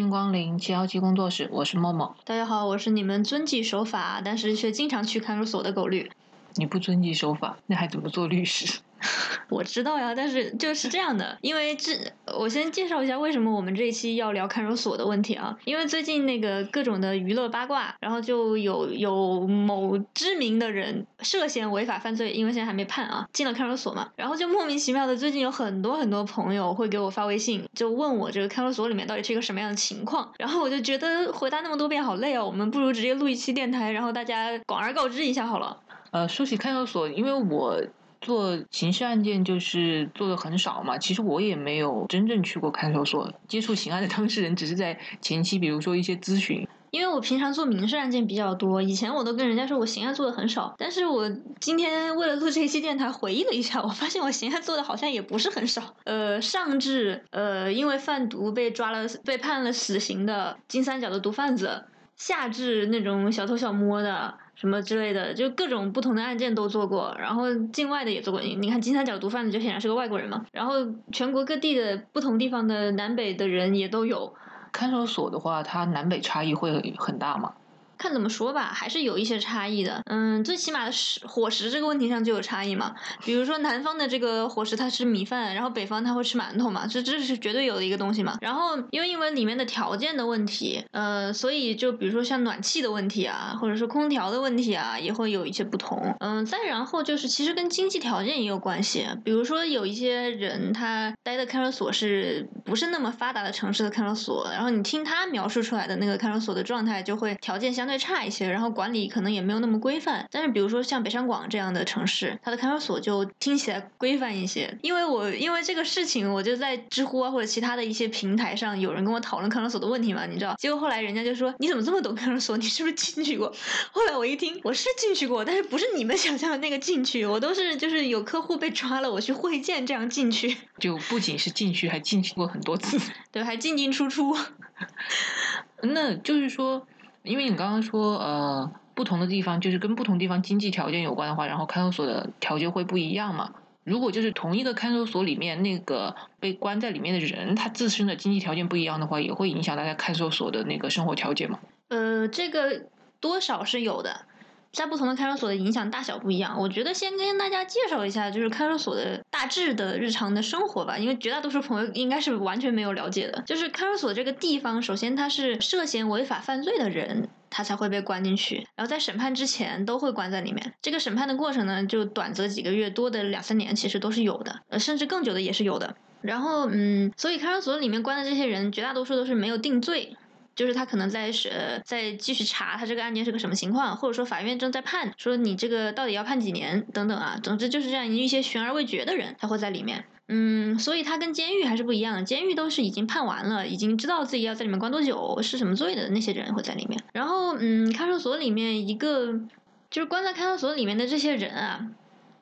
欢迎光临七幺七工作室，我是默默。大家好，我是你们遵纪守法，但是却经常去看守所的狗律。你不遵纪守法，那还怎么做律师？我知道呀，但是就是这样的，因为这我先介绍一下为什么我们这一期要聊看守所的问题啊。因为最近那个各种的娱乐八卦，然后就有有某知名的人涉嫌违法犯罪，因为现在还没判啊，进了看守所嘛。然后就莫名其妙的，最近有很多很多朋友会给我发微信，就问我这个看守所里面到底是一个什么样的情况。然后我就觉得回答那么多遍好累哦，我们不如直接录一期电台，然后大家广而告之一下好了。呃，说起看守所，因为我。做刑事案件就是做的很少嘛，其实我也没有真正去过看守所接触刑案的当事人，只是在前期，比如说一些咨询。因为我平常做民事案件比较多，以前我都跟人家说我刑案做的很少，但是我今天为了录这期电台回忆了一下，我发现我刑案做的好像也不是很少。呃，上至呃因为贩毒被抓了被判了死刑的金三角的毒贩子，下至那种小偷小摸的。什么之类的，就各种不同的案件都做过，然后境外的也做过。你看金三角毒贩子就显然是个外国人嘛，然后全国各地的不同地方的南北的人也都有。看守所的话，它南北差异会很大吗？看怎么说吧，还是有一些差异的。嗯，最起码的食伙食这个问题上就有差异嘛。比如说南方的这个伙食，它吃米饭，然后北方他会吃馒头嘛，这这是绝对有的一个东西嘛。然后因为因为里面的条件的问题，呃，所以就比如说像暖气的问题啊，或者说空调的问题啊，也会有一些不同。嗯，再然后就是其实跟经济条件也有关系。比如说有一些人他待的看守所是不是那么发达的城市的看守所，然后你听他描述出来的那个看守所的状态，就会条件相。会差一些，然后管理可能也没有那么规范。但是比如说像北上广这样的城市，它的看守所就听起来规范一些。因为我因为这个事情，我就在知乎啊或者其他的一些平台上，有人跟我讨论看守所的问题嘛，你知道？结果后来人家就说：“你怎么这么懂看守所？你是不是进去过？”后来我一听，我是进去过，但是不是你们想象的那个进去，我都是就是有客户被抓了，我去会见这样进去。就不仅是进去，还进去过很多次。对，还进进出出。那就是说。因为你刚刚说，呃，不同的地方就是跟不同地方经济条件有关的话，然后看守所的条件会不一样嘛？如果就是同一个看守所里面那个被关在里面的人，他自身的经济条件不一样的话，也会影响大家看守所的那个生活条件嘛？呃，这个多少是有的。在不同的看守所的影响大小不一样，我觉得先跟大家介绍一下，就是看守所的大致的日常的生活吧，因为绝大多数朋友应该是完全没有了解的。就是看守所这个地方，首先它是涉嫌违法犯罪的人，他才会被关进去，然后在审判之前都会关在里面。这个审判的过程呢，就短则几个月，多的两三年，其实都是有的，呃，甚至更久的也是有的。然后，嗯，所以看守所里面关的这些人，绝大多数都是没有定罪。就是他可能在是在继续查他这个案件是个什么情况，或者说法院正在判，说你这个到底要判几年等等啊。总之就是这样一些悬而未决的人，他会在里面。嗯，所以他跟监狱还是不一样的，监狱都是已经判完了，已经知道自己要在里面关多久，是什么罪的那些人会在里面。然后，嗯，看守所里面一个就是关在看守所里面的这些人啊。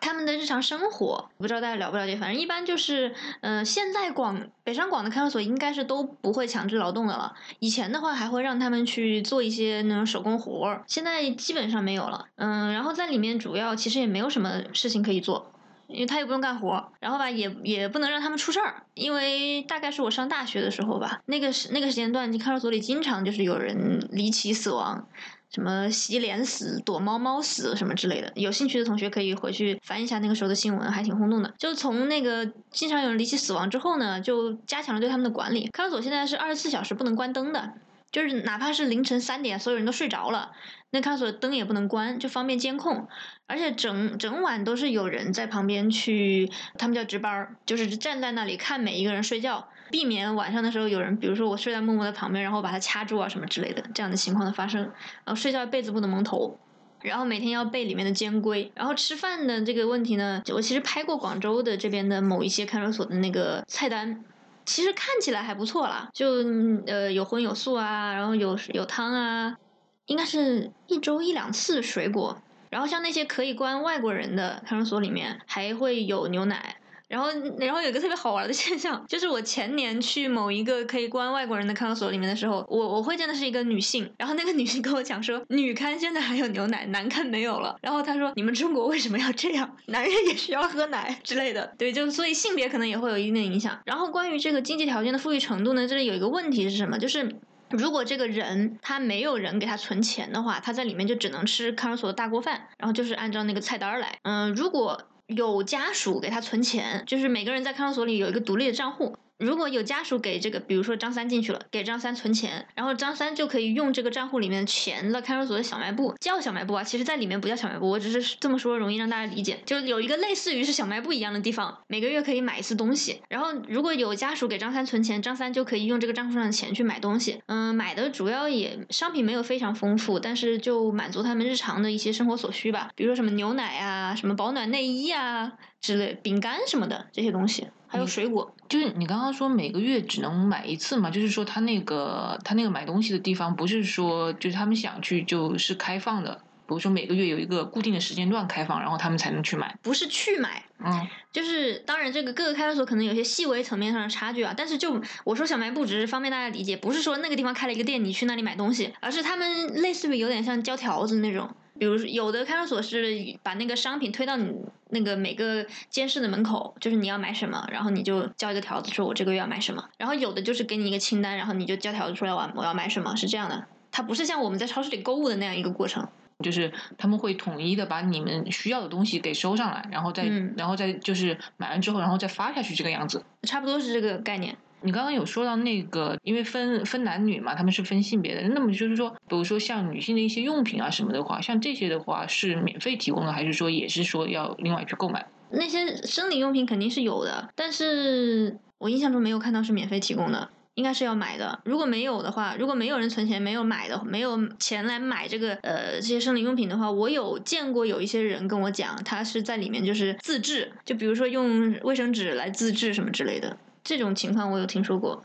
他们的日常生活，不知道大家了不了解？反正一般就是，嗯，现在广北上广的看守所应该是都不会强制劳动的了。以前的话还会让他们去做一些那种手工活儿，现在基本上没有了。嗯，然后在里面主要其实也没有什么事情可以做，因为他也不用干活，然后吧也也不能让他们出事儿，因为大概是我上大学的时候吧，那个时那个时间段，看守所里经常就是有人离奇死亡。什么洗脸死、躲猫猫死什么之类的，有兴趣的同学可以回去翻一下那个时候的新闻，还挺轰动的。就从那个经常有人离奇死亡之后呢，就加强了对他们的管理。看守所现在是二十四小时不能关灯的。就是哪怕是凌晨三点，所有人都睡着了，那看守所灯也不能关，就方便监控。而且整整晚都是有人在旁边去，他们叫值班，就是站在那里看每一个人睡觉，避免晚上的时候有人，比如说我睡在默默的旁边，然后把他掐住啊什么之类的这样的情况的发生。然后睡觉被子不能蒙头，然后每天要背里面的监规。然后吃饭的这个问题呢，我其实拍过广州的这边的某一些看守所的那个菜单。其实看起来还不错啦，就呃有荤有素啊，然后有有汤啊，应该是一周一两次水果，然后像那些可以关外国人的看守所里面还会有牛奶，然后，然后有一个特别好玩的现象，就是我前年去某一个可以关外国人的看守所里面的时候，我我会见的是一个女性，然后那个女性跟我讲说，女看现在还有牛奶，男看没有了。然后她说，你们中国为什么要这样？男人也需要喝奶之类的。对，就所以性别可能也会有一定的影响。然后关于这个经济条件的富裕程度呢，这里有一个问题是什么？就是如果这个人他没有人给他存钱的话，他在里面就只能吃看守所的大锅饭，然后就是按照那个菜单来。嗯，如果有家属给他存钱，就是每个人在看守所里有一个独立的账户。如果有家属给这个，比如说张三进去了，给张三存钱，然后张三就可以用这个账户里面的钱到看守所的小卖部，叫小卖部啊，其实在里面不叫小卖部，我只是这么说容易让大家理解，就有一个类似于是小卖部一样的地方，每个月可以买一次东西。然后如果有家属给张三存钱，张三就可以用这个账户上的钱去买东西。嗯，买的主要也商品没有非常丰富，但是就满足他们日常的一些生活所需吧，比如说什么牛奶啊，什么保暖内衣啊之类，饼干什么的这些东西。还有水果，就是你刚刚说每个月只能买一次嘛？就是说他那个他那个买东西的地方，不是说就是他们想去就是开放的，比如说每个月有一个固定的时间段开放，然后他们才能去买。不是去买，嗯，就是当然这个各个开发所可能有些细微层面上的差距啊，但是就我说小卖部只是方便大家理解，不是说那个地方开了一个店，你去那里买东西，而是他们类似于有点像交条子那种。比如有的看守所是把那个商品推到你那个每个监视的门口，就是你要买什么，然后你就交一个条子，说我这个月要买什么。然后有的就是给你一个清单，然后你就交条子出来，我我要买什么，是这样的。它不是像我们在超市里购物的那样一个过程，就是他们会统一的把你们需要的东西给收上来，然后再然后再就是买完之后，然后再发下去这个样子，差不多是这个概念。你刚刚有说到那个，因为分分男女嘛，他们是分性别的。那么就是说，比如说像女性的一些用品啊什么的话，像这些的话是免费提供的，还是说也是说要另外去购买？那些生理用品肯定是有的，但是我印象中没有看到是免费提供的，应该是要买的。如果没有的话，如果没有人存钱，没有买的，没有钱来买这个呃这些生理用品的话，我有见过有一些人跟我讲，他是在里面就是自制，就比如说用卫生纸来自制什么之类的。这种情况我有听说过，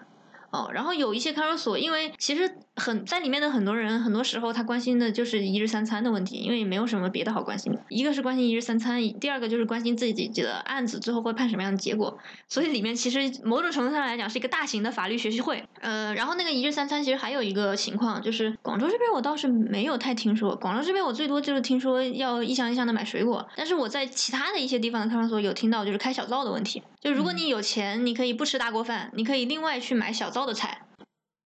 哦，然后有一些看守所，因为其实很在里面的很多人，很多时候他关心的就是一日三餐的问题，因为也没有什么别的好关心的。一个是关心一日三餐，第二个就是关心自己的案子最后会判什么样的结果。所以里面其实某种程度上来讲是一个大型的法律学习会。呃，然后那个一日三餐其实还有一个情况，就是广州这边我倒是没有太听说，广州这边我最多就是听说要一箱一箱的买水果，但是我在其他的一些地方的看守所有听到就是开小灶的问题。就如果你有钱，你可以不吃大锅饭，你可以另外去买小灶的菜。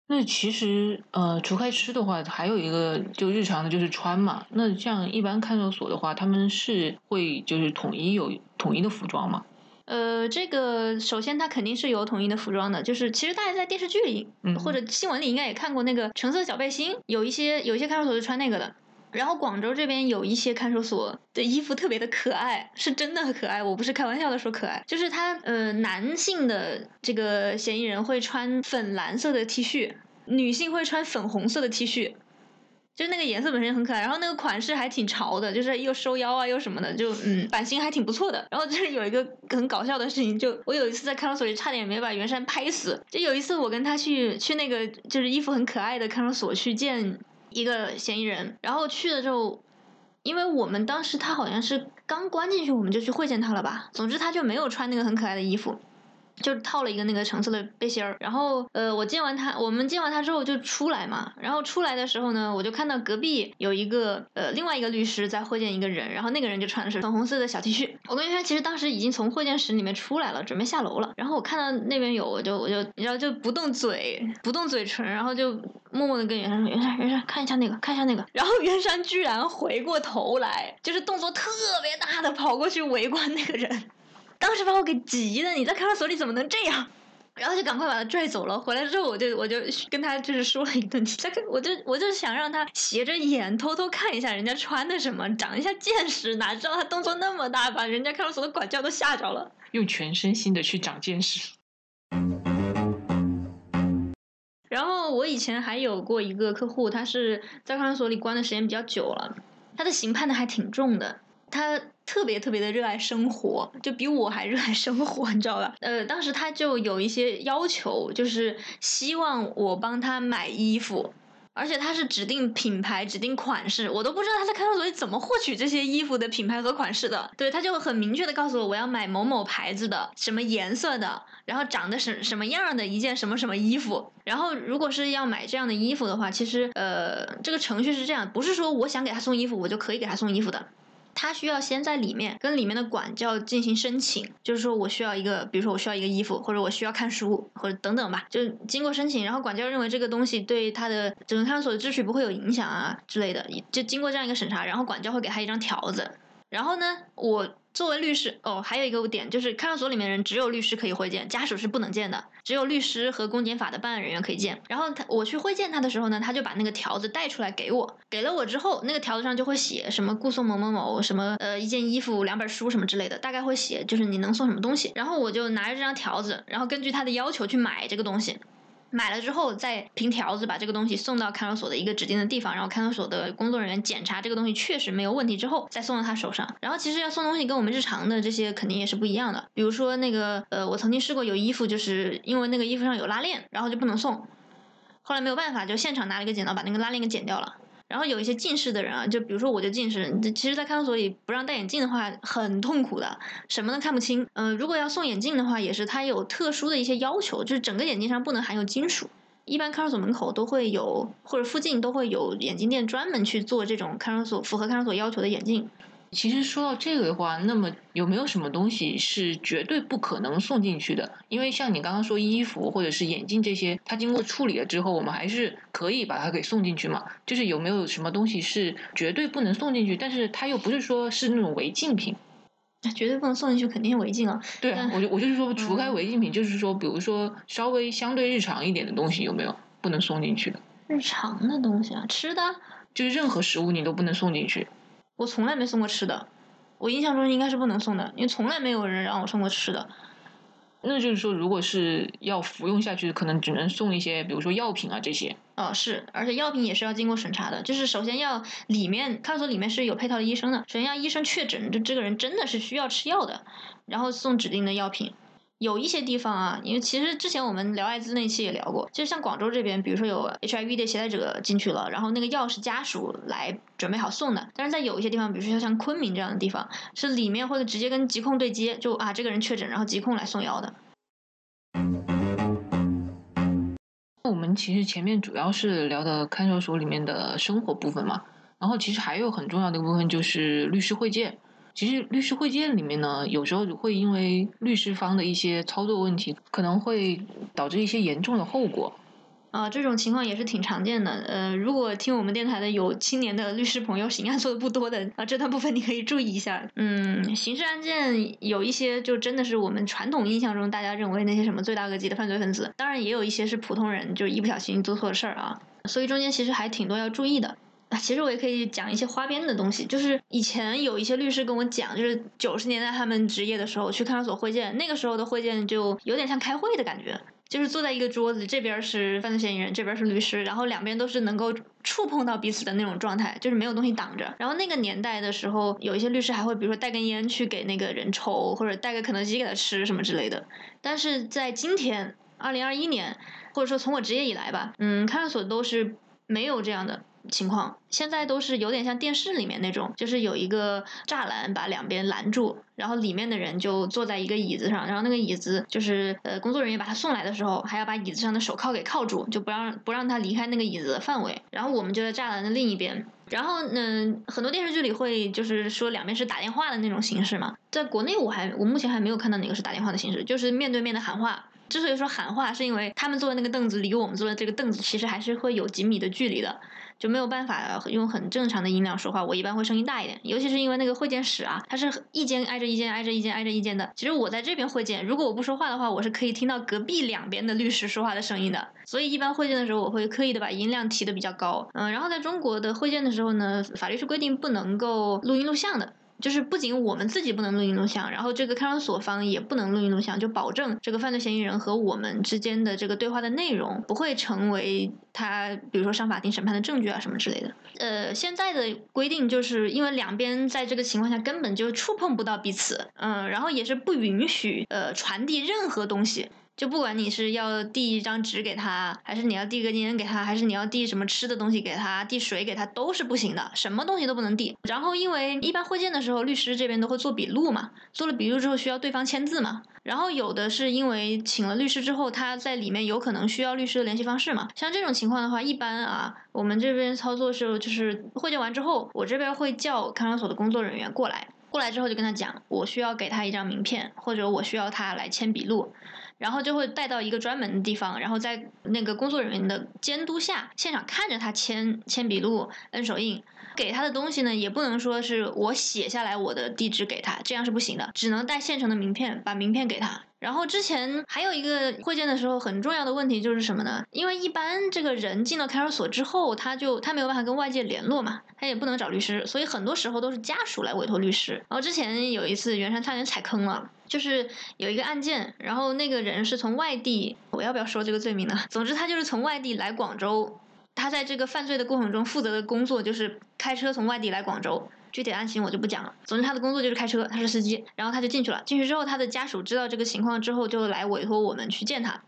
那其实呃，除开吃的话，还有一个就日常的就是穿嘛。那像一般看守所的话，他们是会就是统一有统一的服装吗？呃，这个首先它肯定是有统一的服装的，就是其实大家在电视剧里嗯或者新闻里应该也看过那个橙色小背心，有一些有一些看守所是穿那个的。然后广州这边有一些看守所的衣服特别的可爱，是真的很可爱，我不是开玩笑的说可爱。就是他呃，男性的这个嫌疑人会穿粉蓝色的 T 恤，女性会穿粉红色的 T 恤，就那个颜色本身很可爱，然后那个款式还挺潮的，就是又收腰啊又什么的，就嗯版型还挺不错的。然后就是 有一个很搞笑的事情，就我有一次在看守所里差点没把袁山拍死，就有一次我跟他去去那个就是衣服很可爱的看守所去见。一个嫌疑人，然后去了之后，因为我们当时他好像是刚关进去，我们就去会见他了吧。总之他就没有穿那个很可爱的衣服。就套了一个那个橙色的背心儿，然后呃，我见完他，我们见完他之后就出来嘛，然后出来的时候呢，我就看到隔壁有一个呃另外一个律师在会见一个人，然后那个人就穿的是粉红色的小 T 恤。我跟袁山其实当时已经从会见室里面出来了，准备下楼了，然后我看到那边有，我就我就你知道就不动嘴，不动嘴唇，然后就默默的跟袁山说：“袁山，袁山，看一下那个，看一下那个。”然后袁山居然回过头来，就是动作特别大的跑过去围观那个人。当时把我给急的，你在看守所里怎么能这样？然后就赶快把他拽走了。回来之后，我就我就跟他就是说了一顿。他我就我就想让他斜着眼偷偷看一下人家穿的什么，长一下见识。哪知道他动作那么大，把人家看守所的管教都吓着了。用全身心的去长见识。然后我以前还有过一个客户，他是在看守所里关的时间比较久了，他的刑判的还挺重的。他特别特别的热爱生活，就比我还热爱生活，你知道吧？呃，当时他就有一些要求，就是希望我帮他买衣服，而且他是指定品牌、指定款式，我都不知道他在看守所里怎么获取这些衣服的品牌和款式的。对，他就很明确的告诉我，我要买某某牌子的，什么颜色的，然后长得什什么样的一件什么什么衣服。然后如果是要买这样的衣服的话，其实呃，这个程序是这样，不是说我想给他送衣服，我就可以给他送衣服的。他需要先在里面跟里面的管教进行申请，就是说我需要一个，比如说我需要一个衣服，或者我需要看书，或者等等吧，就经过申请，然后管教认为这个东西对他的整个看守所的秩序不会有影响啊之类的，就经过这样一个审查，然后管教会给他一张条子，然后呢，我。作为律师，哦，还有一个点就是，看守所里面人只有律师可以会见，家属是不能见的，只有律师和公检法的办案人员可以见。然后他我去会见他的时候呢，他就把那个条子带出来给我，给了我之后，那个条子上就会写什么顾送某某某，什么呃一件衣服、两本书什么之类的，大概会写就是你能送什么东西。然后我就拿着这张条子，然后根据他的要求去买这个东西。买了之后，再凭条子把这个东西送到看守所的一个指定的地方，然后看守所的工作人员检查这个东西确实没有问题之后，再送到他手上。然后其实要送东西跟我们日常的这些肯定也是不一样的。比如说那个呃，我曾经试过有衣服，就是因为那个衣服上有拉链，然后就不能送。后来没有办法，就现场拿了一个剪刀把那个拉链给剪掉了。然后有一些近视的人啊，就比如说我就近视，其实，在看守所里不让戴眼镜的话很痛苦的，什么都看不清。嗯，如果要送眼镜的话，也是它有特殊的一些要求，就是整个眼镜上不能含有金属。一般看守所门口都会有，或者附近都会有眼镜店专门去做这种看守所符合看守所要求的眼镜。其实说到这个的话，那么有没有什么东西是绝对不可能送进去的？因为像你刚刚说衣服或者是眼镜这些，它经过处理了之后，我们还是可以把它给送进去嘛？就是有没有什么东西是绝对不能送进去，但是它又不是说是那种违禁品？那绝对不能送进去，肯定是违禁啊！对啊，我就我就是说，除开违禁品，就是说，比如说稍微相对日常一点的东西，有没有不能送进去的？日常的东西啊，吃的，就是任何食物你都不能送进去。我从来没送过吃的，我印象中应该是不能送的，因为从来没有人让我送过吃的。那就是说，如果是要服用下去，可能只能送一些，比如说药品啊这些。哦，是，而且药品也是要经过审查的，就是首先要里面看守所里面是有配套的医生的，首先要医生确诊，就这个人真的是需要吃药的，然后送指定的药品。有一些地方啊，因为其实之前我们聊艾滋那期也聊过，就像广州这边，比如说有 HIV 的携带者进去了，然后那个药是家属来准备好送的。但是在有一些地方，比如说像昆明这样的地方，是里面会直接跟疾控对接，就啊这个人确诊，然后疾控来送药的。我们其实前面主要是聊的看守所里面的生活部分嘛，然后其实还有很重要的一个部分就是律师会见。其实律师会见里面呢，有时候会因为律师方的一些操作问题，可能会导致一些严重的后果。啊，这种情况也是挺常见的。呃，如果听我们电台的有青年的律师朋友，刑案做的不多的啊，这段部分你可以注意一下。嗯，刑事案件有一些就真的是我们传统印象中大家认为那些什么罪大恶极的犯罪分子，当然也有一些是普通人，就一不小心做错了事儿啊。所以中间其实还挺多要注意的。其实我也可以讲一些花边的东西，就是以前有一些律师跟我讲，就是九十年代他们执业的时候去看守所会见，那个时候的会见就有点像开会的感觉，就是坐在一个桌子，这边是犯罪嫌疑人，这边是律师，然后两边都是能够触碰到彼此的那种状态，就是没有东西挡着。然后那个年代的时候，有一些律师还会比如说带根烟去给那个人抽，或者带个肯德基给他吃什么之类的。但是在今天，二零二一年，或者说从我执业以来吧，嗯，看守所都是没有这样的。情况现在都是有点像电视里面那种，就是有一个栅栏把两边拦住，然后里面的人就坐在一个椅子上，然后那个椅子就是呃工作人员把他送来的时候，还要把椅子上的手铐给铐住，就不让不让他离开那个椅子的范围。然后我们就在栅栏的另一边。然后嗯，很多电视剧里会就是说两边是打电话的那种形式嘛，在国内我还我目前还没有看到哪个是打电话的形式，就是面对面的喊话。之所以说喊话，是因为他们坐的那个凳子离我们坐的这个凳子其实还是会有几米的距离的。就没有办法用很正常的音量说话，我一般会声音大一点，尤其是因为那个会见室啊，它是一间挨着一间，挨着一间，挨着一间的。其实我在这边会见，如果我不说话的话，我是可以听到隔壁两边的律师说话的声音的。所以一般会见的时候，我会刻意的把音量提的比较高。嗯，然后在中国的会见的时候呢，法律是规定不能够录音录像的。就是不仅我们自己不能录音录像，然后这个看守所方也不能录音录像，就保证这个犯罪嫌疑人和我们之间的这个对话的内容不会成为他，比如说上法庭审判的证据啊什么之类的。呃，现在的规定就是因为两边在这个情况下根本就触碰不到彼此，嗯，然后也是不允许呃传递任何东西。就不管你是要递一张纸给他，还是你要递个烟给他，还是你要递什么吃的东西给他，递水给他，都是不行的，什么东西都不能递。然后因为一般会见的时候，律师这边都会做笔录嘛，做了笔录之后需要对方签字嘛。然后有的是因为请了律师之后，他在里面有可能需要律师的联系方式嘛。像这种情况的话，一般啊，我们这边操作是就是会见完之后，我这边会叫看守所的工作人员过来，过来之后就跟他讲，我需要给他一张名片，或者我需要他来签笔录。然后就会带到一个专门的地方，然后在那个工作人员的监督下，现场看着他签签笔录、摁手印。给他的东西呢，也不能说是我写下来我的地址给他，这样是不行的，只能带现成的名片，把名片给他。然后之前还有一个会见的时候很重要的问题就是什么呢？因为一般这个人进了看守所之后，他就他没有办法跟外界联络嘛，他也不能找律师，所以很多时候都是家属来委托律师。然后之前有一次，袁山差点踩坑了。就是有一个案件，然后那个人是从外地，我要不要说这个罪名呢？总之他就是从外地来广州，他在这个犯罪的过程中负责的工作就是开车从外地来广州，具体案情我就不讲了。总之他的工作就是开车，他是司机，然后他就进去了。进去之后，他的家属知道这个情况之后，就来委托我们去见他。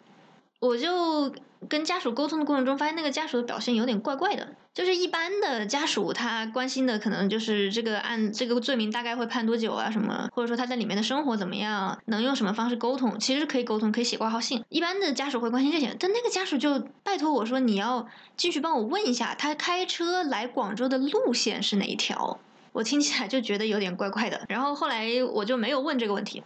我就跟家属沟通的过程中，发现那个家属的表现有点怪怪的。就是一般的家属，他关心的可能就是这个案、这个罪名大概会判多久啊，什么，或者说他在里面的生活怎么样，能用什么方式沟通，其实可以沟通，可以写挂号信。一般的家属会关心这些，但那个家属就拜托我说，你要进去帮我问一下，他开车来广州的路线是哪一条？我听起来就觉得有点怪怪的。然后后来我就没有问这个问题。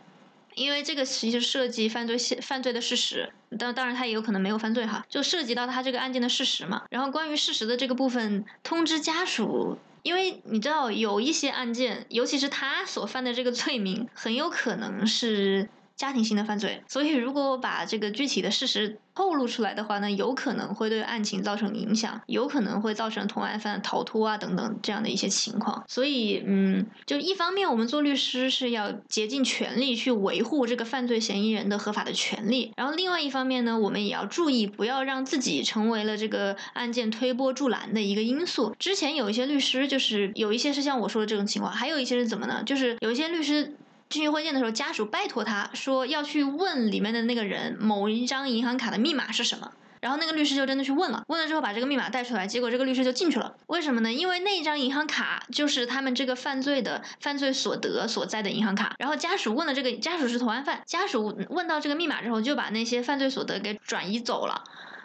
因为这个其实涉及犯罪现犯罪的事实，当当然他也有可能没有犯罪哈，就涉及到他这个案件的事实嘛。然后关于事实的这个部分，通知家属，因为你知道有一些案件，尤其是他所犯的这个罪名，很有可能是。家庭性的犯罪，所以如果我把这个具体的事实透露出来的话呢，有可能会对案情造成影响，有可能会造成同案犯逃脱啊等等这样的一些情况。所以，嗯，就一方面我们做律师是要竭尽全力去维护这个犯罪嫌疑人的合法的权利，然后另外一方面呢，我们也要注意不要让自己成为了这个案件推波助澜的一个因素。之前有一些律师就是有一些是像我说的这种情况，还有一些是怎么呢？就是有一些律师。进行会见的时候，家属拜托他说要去问里面的那个人某一张银行卡的密码是什么，然后那个律师就真的去问了，问了之后把这个密码带出来，结果这个律师就进去了。为什么呢？因为那张银行卡就是他们这个犯罪的犯罪所得所在的银行卡。然后家属问了这个，家属是同案犯，家属问到这个密码之后，就把那些犯罪所得给转移走了。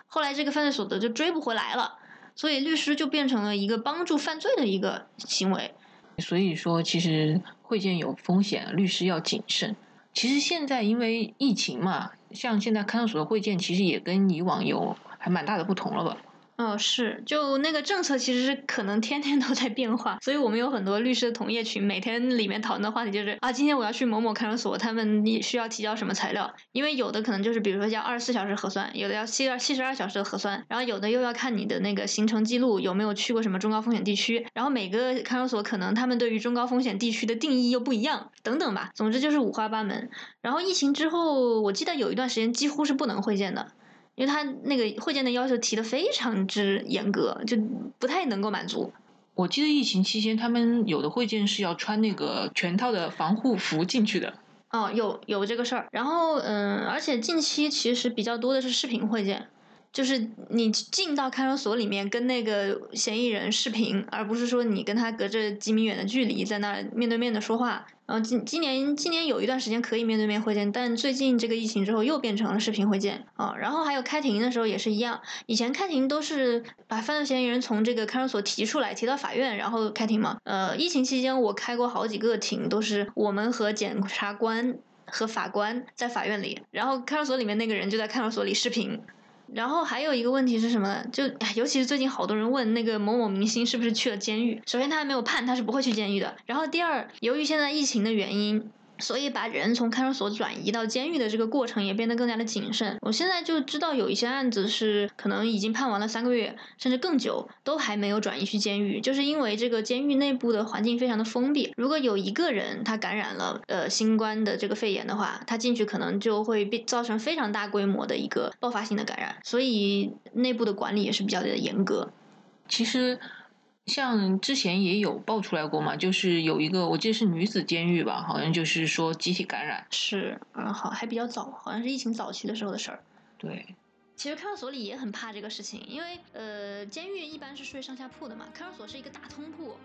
后来这个犯罪所得就追不回来了，所以律师就变成了一个帮助犯罪的一个行为。所以说，其实会见有风险，律师要谨慎。其实现在因为疫情嘛，像现在看守所的会见，其实也跟以往有还蛮大的不同了吧。嗯，是，就那个政策其实是可能天天都在变化，所以我们有很多律师的同业群，每天里面讨论的话题就是啊，今天我要去某某看守所，他们你需要提交什么材料？因为有的可能就是比如说要二十四小时核酸，有的要七二七十二小时的核酸，然后有的又要看你的那个行程记录有没有去过什么中高风险地区，然后每个看守所可能他们对于中高风险地区的定义又不一样，等等吧，总之就是五花八门。然后疫情之后，我记得有一段时间几乎是不能会见的。因为他那个会见的要求提的非常之严格，就不太能够满足。我记得疫情期间，他们有的会见是要穿那个全套的防护服进去的。哦，有有这个事儿。然后，嗯，而且近期其实比较多的是视频会见。就是你进到看守所里面跟那个嫌疑人视频，而不是说你跟他隔着几米远的距离在那面对面的说话。然后今今年今年有一段时间可以面对面会见，但最近这个疫情之后又变成了视频会见啊。然后还有开庭的时候也是一样，以前开庭都是把犯罪嫌疑人从这个看守所提出来，提到法院然后开庭嘛。呃，疫情期间我开过好几个庭，都是我们和检察官和法官在法院里，然后看守所里面那个人就在看守所里视频。然后还有一个问题是什么？就尤其是最近好多人问那个某某明星是不是去了监狱。首先他还没有判，他是不会去监狱的。然后第二，由于现在疫情的原因。所以把人从看守所转移到监狱的这个过程也变得更加的谨慎。我现在就知道有一些案子是可能已经判完了三个月，甚至更久，都还没有转移去监狱，就是因为这个监狱内部的环境非常的封闭。如果有一个人他感染了呃新冠的这个肺炎的话，他进去可能就会被造成非常大规模的一个爆发性的感染。所以内部的管理也是比较的严格。其实。像之前也有爆出来过嘛，就是有一个我记得是女子监狱吧，好像就是说集体感染。是，嗯，好，还比较早，好像是疫情早期的时候的事儿。对，其实看守所里也很怕这个事情，因为呃，监狱一般是睡上下铺的嘛，看守所是一个大通铺，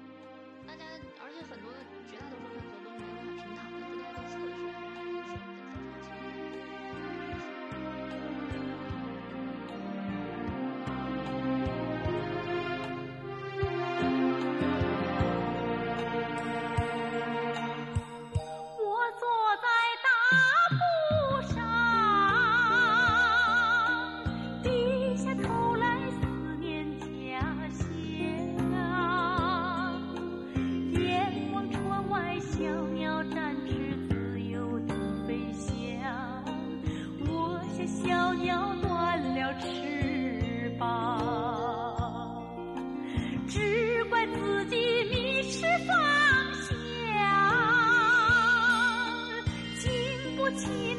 大家而且很多。咬断了翅膀只怪自己迷失方向经不起